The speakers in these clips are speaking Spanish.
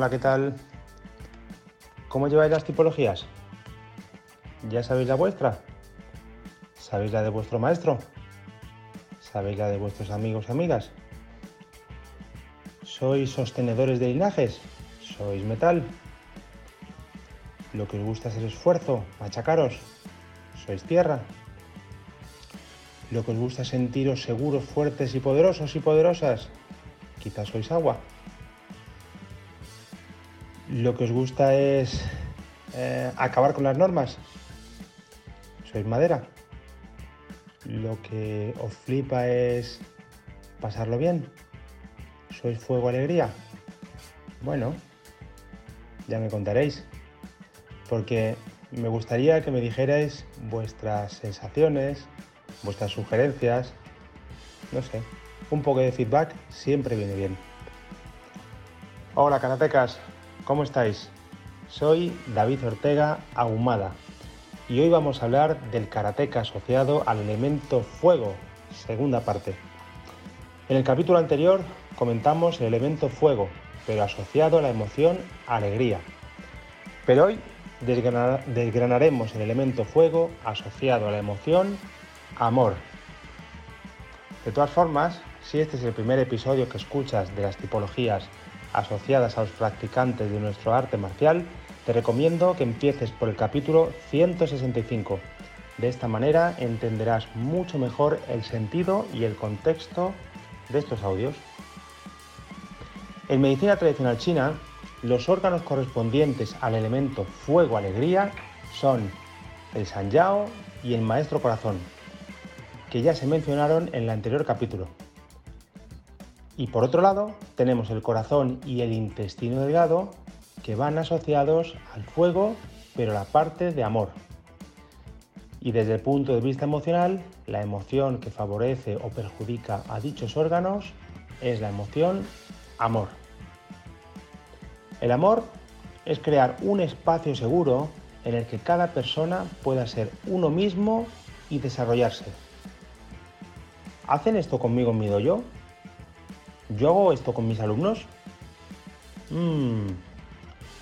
Hola, ¿qué tal? ¿Cómo lleváis las tipologías? ¿Ya sabéis la vuestra? ¿Sabéis la de vuestro maestro? ¿Sabéis la de vuestros amigos y amigas? ¿Sois sostenedores de linajes? ¿Sois metal? ¿Lo que os gusta es el esfuerzo? ¿Machacaros? ¿Sois tierra? ¿Lo que os gusta es sentiros seguros, fuertes y poderosos y poderosas? Quizás sois agua. ¿Lo que os gusta es eh, acabar con las normas? ¿Sois madera? ¿Lo que os flipa es pasarlo bien? ¿Sois fuego alegría? Bueno, ya me contaréis. Porque me gustaría que me dijerais vuestras sensaciones, vuestras sugerencias, no sé, un poco de feedback siempre viene bien. Hola karatecas, ¿cómo estáis? Soy David Ortega Ahumada y hoy vamos a hablar del karateca asociado al elemento fuego, segunda parte. En el capítulo anterior comentamos el elemento fuego, pero asociado a la emoción alegría. Pero hoy desgranaremos el elemento fuego asociado a la emoción amor. De todas formas, si este es el primer episodio que escuchas de las tipologías asociadas a los practicantes de nuestro arte marcial, te recomiendo que empieces por el capítulo 165. De esta manera entenderás mucho mejor el sentido y el contexto de estos audios. En medicina tradicional china, los órganos correspondientes al elemento fuego-alegría son el Sanyao y el Maestro Corazón, que ya se mencionaron en el anterior capítulo. Y por otro lado, tenemos el corazón y el intestino delgado, que van asociados al fuego, pero la parte de amor. Y desde el punto de vista emocional, la emoción que favorece o perjudica a dichos órganos es la emoción amor. El amor es crear un espacio seguro en el que cada persona pueda ser uno mismo y desarrollarse. ¿Hacen esto conmigo mi dojo? ¿Yo hago esto con mis alumnos? Mm.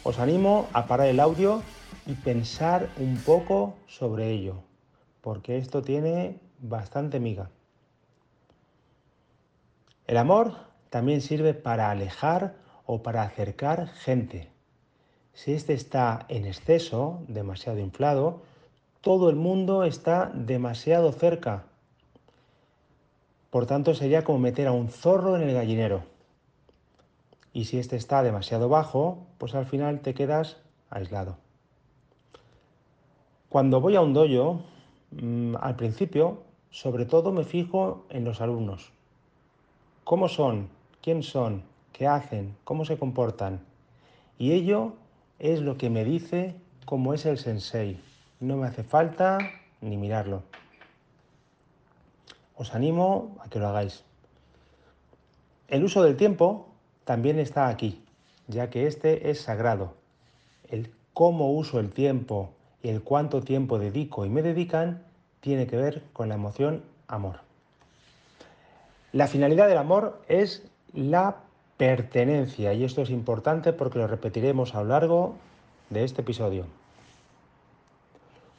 Os animo a parar el audio y pensar un poco sobre ello, porque esto tiene bastante miga. El amor también sirve para alejar o para acercar gente. Si este está en exceso, demasiado inflado, todo el mundo está demasiado cerca. Por tanto, sería como meter a un zorro en el gallinero. Y si este está demasiado bajo, pues al final te quedas aislado. Cuando voy a un dojo, mm, al principio, sobre todo me fijo en los alumnos. ¿Cómo son? ¿Quién son? qué hacen, cómo se comportan. Y ello es lo que me dice cómo es el sensei. No me hace falta ni mirarlo. Os animo a que lo hagáis. El uso del tiempo también está aquí, ya que este es sagrado. El cómo uso el tiempo y el cuánto tiempo dedico y me dedican tiene que ver con la emoción amor. La finalidad del amor es la pertenencia, y esto es importante porque lo repetiremos a lo largo de este episodio.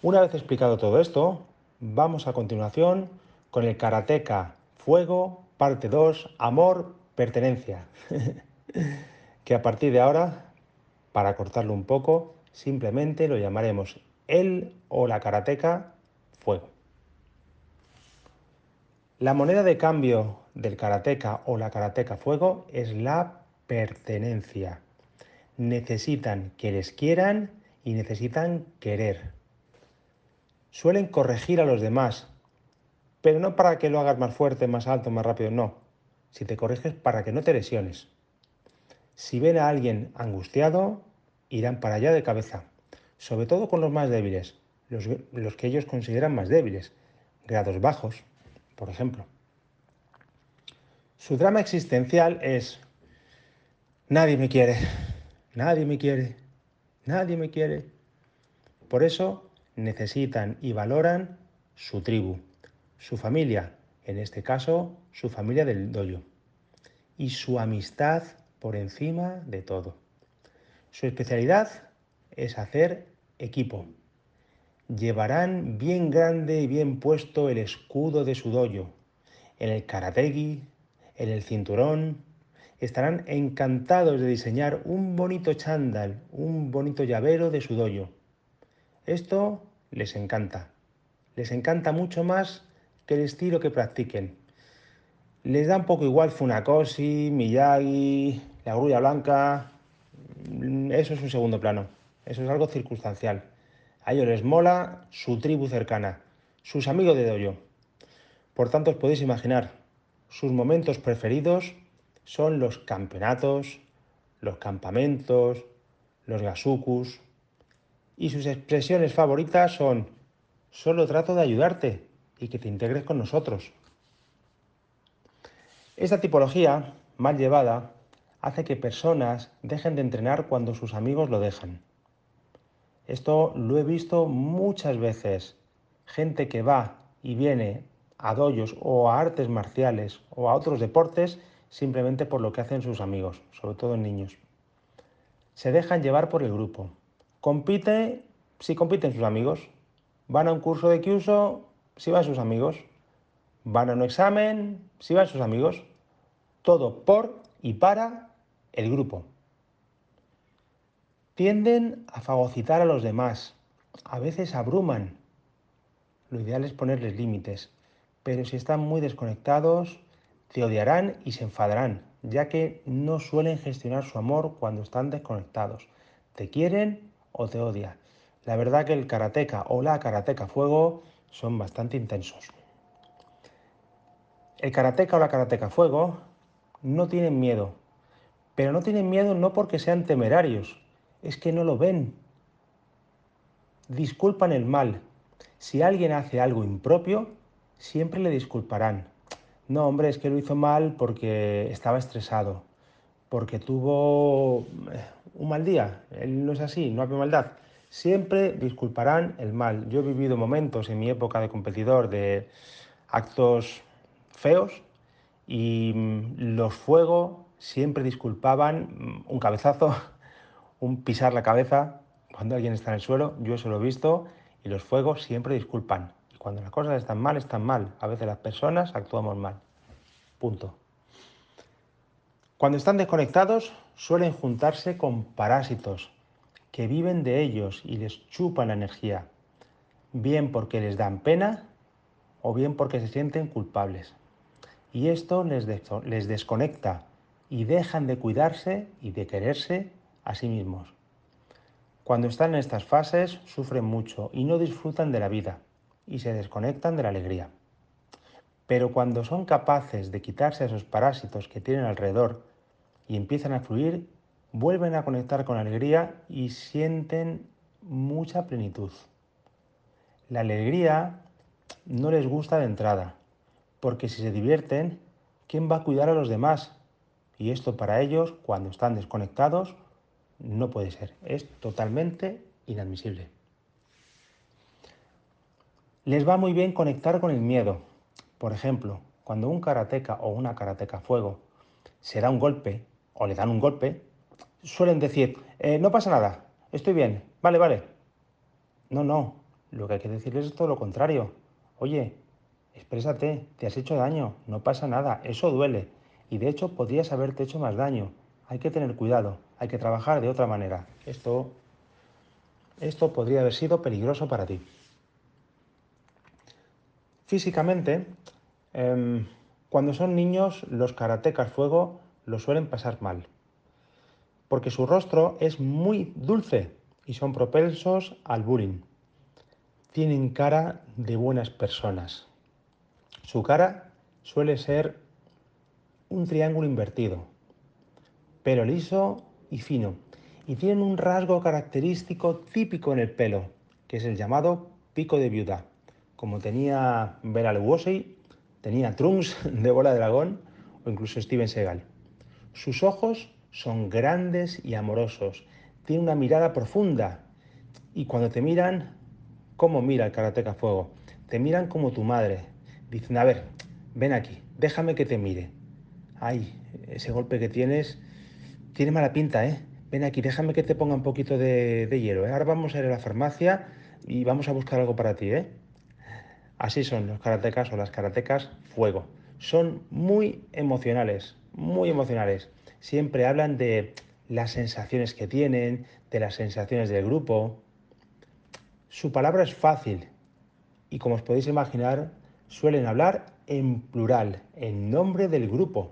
Una vez explicado todo esto, vamos a continuación con el Karateka Fuego, parte 2, Amor, Pertenencia. que a partir de ahora, para cortarlo un poco, simplemente lo llamaremos el o la Karateka Fuego. La moneda de cambio del karateca o la karateca fuego es la pertenencia. Necesitan que les quieran y necesitan querer. Suelen corregir a los demás, pero no para que lo hagas más fuerte, más alto, más rápido, no. Si te corriges para que no te lesiones. Si ven a alguien angustiado, irán para allá de cabeza, sobre todo con los más débiles, los, los que ellos consideran más débiles, grados bajos, por ejemplo. Su drama existencial es, nadie me quiere, nadie me quiere, nadie me quiere. Por eso necesitan y valoran su tribu, su familia, en este caso su familia del doyo, y su amistad por encima de todo. Su especialidad es hacer equipo. Llevarán bien grande y bien puesto el escudo de su doyo, en el karategi, en el cinturón. Estarán encantados de diseñar un bonito chándal, un bonito llavero de su doyo. Esto les encanta. Les encanta mucho más que el estilo que practiquen. Les da un poco igual Funakoshi, Miyagi, la grulla blanca. Eso es un segundo plano. Eso es algo circunstancial. A ellos les mola su tribu cercana, sus amigos de doyo. Por tanto, os podéis imaginar, sus momentos preferidos son los campeonatos, los campamentos, los gasukus. Y sus expresiones favoritas son, solo trato de ayudarte y que te integres con nosotros. Esta tipología, mal llevada, hace que personas dejen de entrenar cuando sus amigos lo dejan. Esto lo he visto muchas veces. Gente que va y viene a doyos o a artes marciales o a otros deportes simplemente por lo que hacen sus amigos, sobre todo en niños. Se dejan llevar por el grupo. Compite si compiten sus amigos. Van a un curso de Kyuso si van sus amigos. Van a un examen si van sus amigos. Todo por y para el grupo. Tienden a fagocitar a los demás, a veces abruman. Lo ideal es ponerles límites, pero si están muy desconectados, te odiarán y se enfadarán, ya que no suelen gestionar su amor cuando están desconectados. Te quieren o te odian. La verdad que el karateca o la karateca fuego son bastante intensos. El karateca o la karateca fuego no tienen miedo, pero no tienen miedo no porque sean temerarios, es que no lo ven. Disculpan el mal. Si alguien hace algo impropio, siempre le disculparán. No, hombre, es que lo hizo mal porque estaba estresado, porque tuvo eh, un mal día. Él no es así, no hay maldad. Siempre disculparán el mal. Yo he vivido momentos en mi época de competidor de actos feos y mm, los fuegos siempre disculpaban mm, un cabezazo, un pisar la cabeza cuando alguien está en el suelo, yo eso lo he visto, y los fuegos siempre disculpan. Y cuando las cosas están mal, están mal. A veces las personas actuamos mal. Punto. Cuando están desconectados, suelen juntarse con parásitos que viven de ellos y les chupan la energía, bien porque les dan pena o bien porque se sienten culpables. Y esto les, les desconecta y dejan de cuidarse y de quererse a sí mismos. Cuando están en estas fases sufren mucho y no disfrutan de la vida y se desconectan de la alegría. Pero cuando son capaces de quitarse esos parásitos que tienen alrededor y empiezan a fluir, vuelven a conectar con la alegría y sienten mucha plenitud. La alegría no les gusta de entrada, porque si se divierten, ¿quién va a cuidar a los demás? Y esto para ellos, cuando están desconectados, no puede ser, es totalmente inadmisible. Les va muy bien conectar con el miedo. Por ejemplo, cuando un karateca o una karateca fuego se da un golpe o le dan un golpe, suelen decir, eh, no pasa nada, estoy bien, vale, vale. No, no, lo que hay que decirles es todo lo contrario. Oye, exprésate, te has hecho daño, no pasa nada, eso duele. Y de hecho podrías haberte hecho más daño. Hay que tener cuidado hay que trabajar de otra manera. Esto, esto podría haber sido peligroso para ti. Físicamente, em, cuando son niños, los karatecas fuego lo suelen pasar mal, porque su rostro es muy dulce y son propensos al bullying. Tienen cara de buenas personas. Su cara suele ser un triángulo invertido, pelo liso y fino, y tienen un rasgo característico típico en el pelo, que es el llamado pico de viuda. Como tenía Bela Lugosi, tenía Trunks de Bola de Dragón o incluso Steven Seagal. Sus ojos son grandes y amorosos, tiene una mirada profunda y cuando te miran, ¿cómo mira el karateca fuego? Te miran como tu madre. Dicen, a ver, ven aquí, déjame que te mire. Ay, ese golpe que tienes tiene mala pinta, ¿eh? ven aquí, déjame que te ponga un poquito de, hielo. ¿eh? Ahora vamos a ir a la farmacia y vamos a buscar algo para ti. ¿eh? Así son los karatecas o las karatecas fuego. Son muy emocionales, muy emocionales. Siempre hablan de las sensaciones que tienen, de las sensaciones del grupo. Su palabra es fácil y como os podéis imaginar, suelen hablar en plural, en nombre del grupo.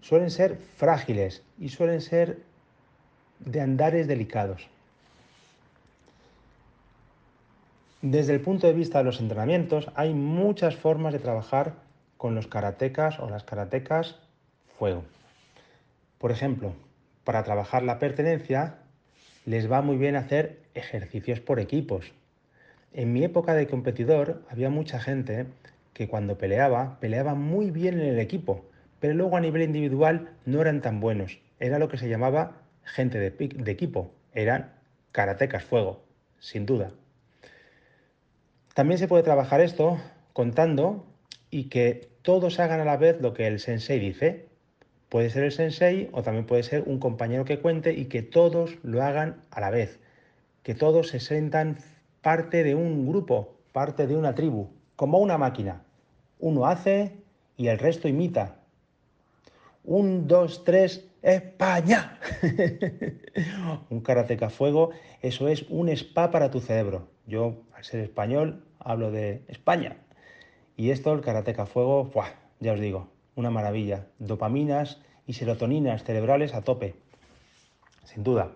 Suelen ser frágiles y suelen ser de andares delicados. Desde el punto de vista de los entrenamientos, hay muchas formas de trabajar con los karatecas o las karatecas fuego. Por ejemplo, para trabajar la pertenencia, les va muy bien hacer ejercicios por equipos. En mi época de competidor había mucha gente que cuando peleaba, peleaba muy bien en el equipo, pero luego a nivel individual no eran tan buenos. Era lo que se llamaba gente de, equipo, eran karatecas fuego, sin duda. También se puede trabajar esto contando y que todos hagan a la vez lo que el sensei dice. Puede ser el sensei o también puede ser un compañero que cuente y que todos lo hagan a la vez. Que todos se sientan parte de un grupo, parte de una tribu, como una máquina. Uno hace y el resto imita. Un, dos, tres, España. un karateca fuego, eso es un spa para tu cerebro. Yo, al ser español, hablo de España. Y esto, el karateca fuego, ya os digo, una maravilla. Dopaminas y serotoninas cerebrales a tope. Sin duda.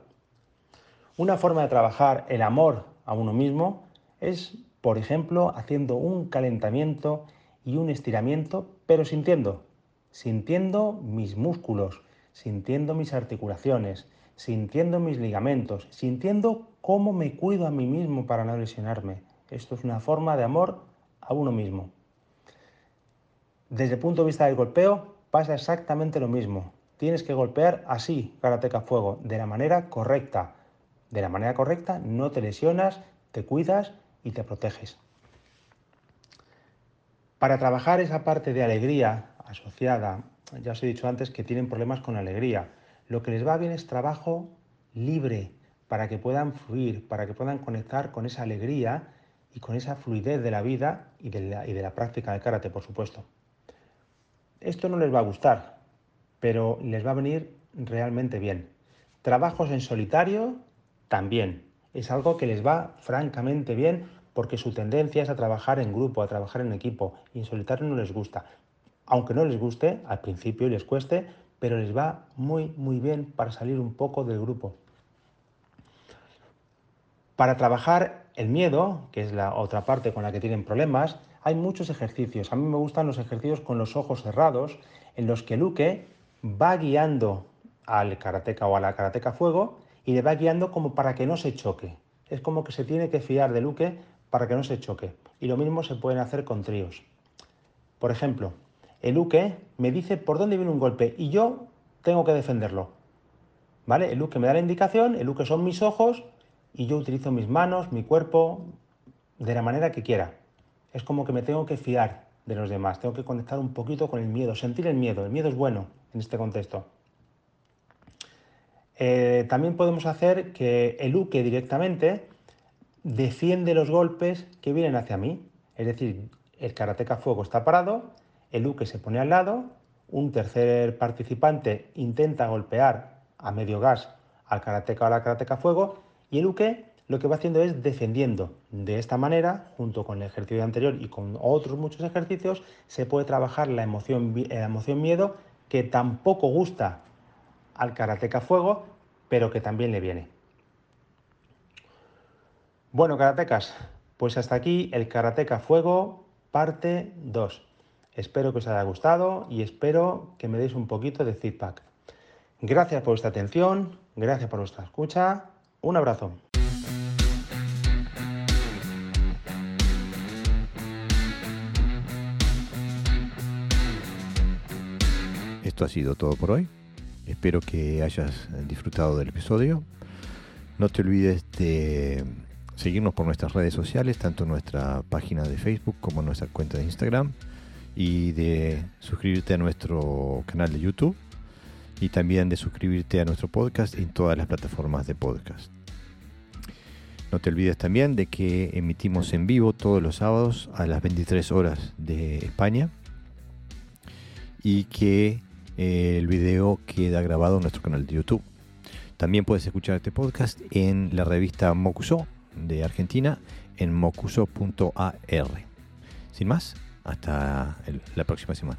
Una forma de trabajar el amor a uno mismo es, por ejemplo, haciendo un calentamiento y un estiramiento, pero sintiendo, sintiendo mis músculos, sintiendo mis articulaciones, sintiendo mis ligamentos, sintiendo cómo me cuido a mí mismo para no lesionarme. Esto es una forma de amor a uno mismo. Desde el punto de vista del golpeo pasa exactamente lo mismo. Tienes que golpear así, karateca fuego, de la manera correcta. De la manera correcta no te lesionas, te cuidas y te proteges. Para trabajar esa parte de alegría asociada ya os he dicho antes que tienen problemas con alegría. Lo que les va bien es trabajo libre, para que puedan fluir, para que puedan conectar con esa alegría y con esa fluidez de la vida y de la, y de la práctica karate, por supuesto. Esto no les va a gustar, pero les va a venir realmente bien. Trabajos en solitario también. Es algo que les va francamente bien porque su tendencia es a trabajar en grupo, a trabajar en equipo, y en solitario no les gusta aunque no les guste al principio les cueste, pero les va muy, muy bien para salir un poco del grupo. Para trabajar el miedo, que es la otra parte con la que tienen problemas, hay muchos ejercicios. A mí me gustan los ejercicios con los ojos cerrados, en los que Luke va guiando al karateca o a la karateca fuego y le va guiando como para que no se choque. Es como que se tiene que fiar de Luke para que no se choque. Y lo mismo se pueden hacer con tríos. Por ejemplo, el Uke me dice por dónde viene un golpe y yo tengo que defenderlo. ¿Vale? El Uke me da la indicación, el Uke son mis ojos y yo utilizo mis manos, mi cuerpo, de la manera que quiera. Es como que me tengo que fiar de los demás, tengo que conectar un poquito con el miedo, sentir el miedo. El miedo es bueno en este contexto. Eh, también podemos hacer que el Uke directamente defiende los golpes que vienen hacia mí. Es decir, el karateka fuego está parado, el Uke se pone al lado, un tercer participante intenta golpear a medio gas al karateca o a la karateca fuego y el Uke lo que va haciendo es defendiendo. De esta manera, junto con el ejercicio anterior y con otros muchos ejercicios, se puede trabajar la emoción, emoción miedo que tampoco gusta al karateca fuego, pero que también le viene. Bueno, karatecas, pues hasta aquí el karateca fuego parte 2. Espero que os haya gustado y espero que me deis un poquito de feedback. Gracias por vuestra atención, gracias por vuestra escucha. Un abrazo. Esto ha sido todo por hoy. Espero que hayas disfrutado del episodio. No te olvides de seguirnos por nuestras redes sociales, tanto nuestra página de Facebook como nuestra cuenta de Instagram y de suscribirte a nuestro canal de YouTube y también de suscribirte a nuestro podcast en todas las plataformas de podcast. No te olvides también de que emitimos en vivo todos los sábados a las 23 horas de España y que el video queda grabado en nuestro canal de YouTube. También puedes escuchar este podcast en la revista Mocuso de Argentina en mocuso.ar. Sin más, hasta la próxima semana.